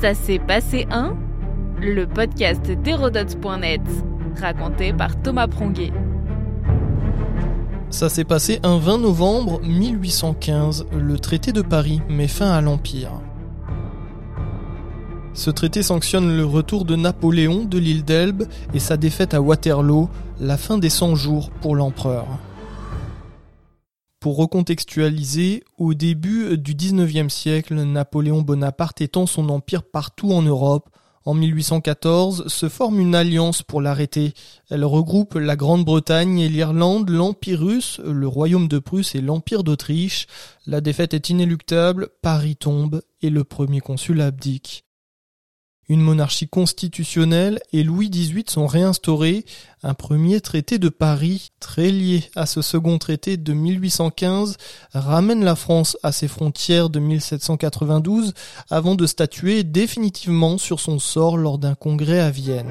Ça s'est passé un Le podcast d'Hérodote.net, raconté par Thomas Pronguet. Ça s'est passé un 20 novembre 1815, le traité de Paris met fin à l'Empire. Ce traité sanctionne le retour de Napoléon de l'île d'Elbe et sa défaite à Waterloo, la fin des 100 jours pour l'empereur. Pour recontextualiser, au début du XIXe siècle, Napoléon Bonaparte étend son empire partout en Europe. En 1814 se forme une alliance pour l'arrêter. Elle regroupe la Grande-Bretagne et l'Irlande, l'Empire russe, le Royaume de Prusse et l'Empire d'Autriche. La défaite est inéluctable, Paris tombe et le premier consul abdique. Une monarchie constitutionnelle et Louis XVIII sont réinstaurés. Un premier traité de Paris, très lié à ce second traité de 1815, ramène la France à ses frontières de 1792 avant de statuer définitivement sur son sort lors d'un congrès à Vienne.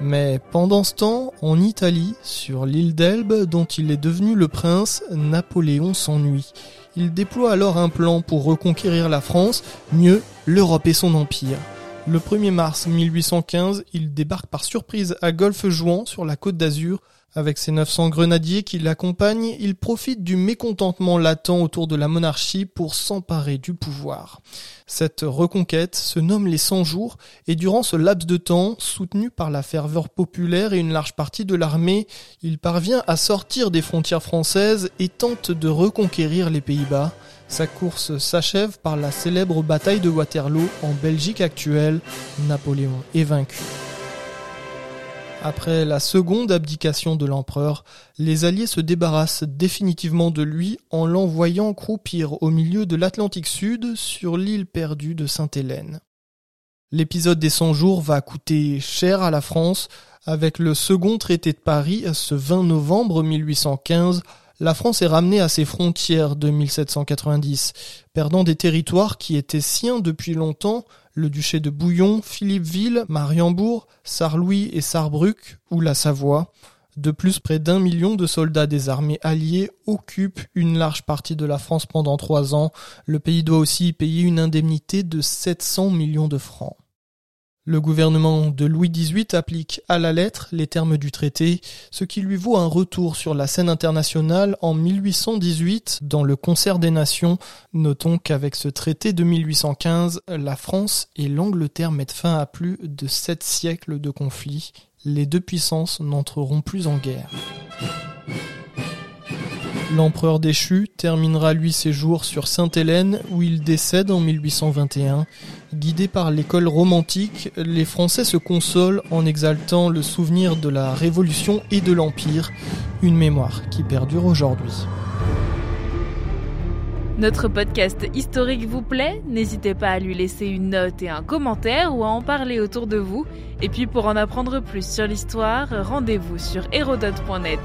Mais pendant ce temps, en Italie, sur l'île d'Elbe dont il est devenu le prince, Napoléon s'ennuie. Il déploie alors un plan pour reconquérir la France, mieux l'Europe et son empire. Le 1er mars 1815, il débarque par surprise à Golfe-Jouan sur la côte d'Azur avec ses 900 grenadiers qui l'accompagnent, il profite du mécontentement latent autour de la monarchie pour s'emparer du pouvoir. Cette reconquête se nomme les 100 jours et durant ce laps de temps, soutenu par la ferveur populaire et une large partie de l'armée, il parvient à sortir des frontières françaises et tente de reconquérir les Pays-Bas. Sa course s'achève par la célèbre bataille de Waterloo en Belgique actuelle. Napoléon est vaincu. Après la seconde abdication de l'empereur, les Alliés se débarrassent définitivement de lui en l'envoyant croupir au milieu de l'Atlantique Sud sur l'île perdue de Sainte-Hélène. L'épisode des 100 jours va coûter cher à la France. Avec le second traité de Paris, ce 20 novembre 1815, la France est ramenée à ses frontières de 1790, perdant des territoires qui étaient siens depuis longtemps, le duché de Bouillon, Philippeville, Mariembourg, Sarlouis et Sarrebruck, ou la Savoie. De plus, près d'un million de soldats des armées alliées occupent une large partie de la France pendant trois ans. Le pays doit aussi payer une indemnité de 700 millions de francs. Le gouvernement de Louis XVIII applique à la lettre les termes du traité, ce qui lui vaut un retour sur la scène internationale en 1818 dans le Concert des Nations. Notons qu'avec ce traité de 1815, la France et l'Angleterre mettent fin à plus de sept siècles de conflits. Les deux puissances n'entreront plus en guerre. L'empereur déchu terminera lui ses jours sur Sainte-Hélène où il décède en 1821. Guidés par l'école romantique, les Français se consolent en exaltant le souvenir de la Révolution et de l'Empire, une mémoire qui perdure aujourd'hui. Notre podcast historique vous plaît? N'hésitez pas à lui laisser une note et un commentaire ou à en parler autour de vous. Et puis pour en apprendre plus sur l'histoire, rendez-vous sur hérodote.net.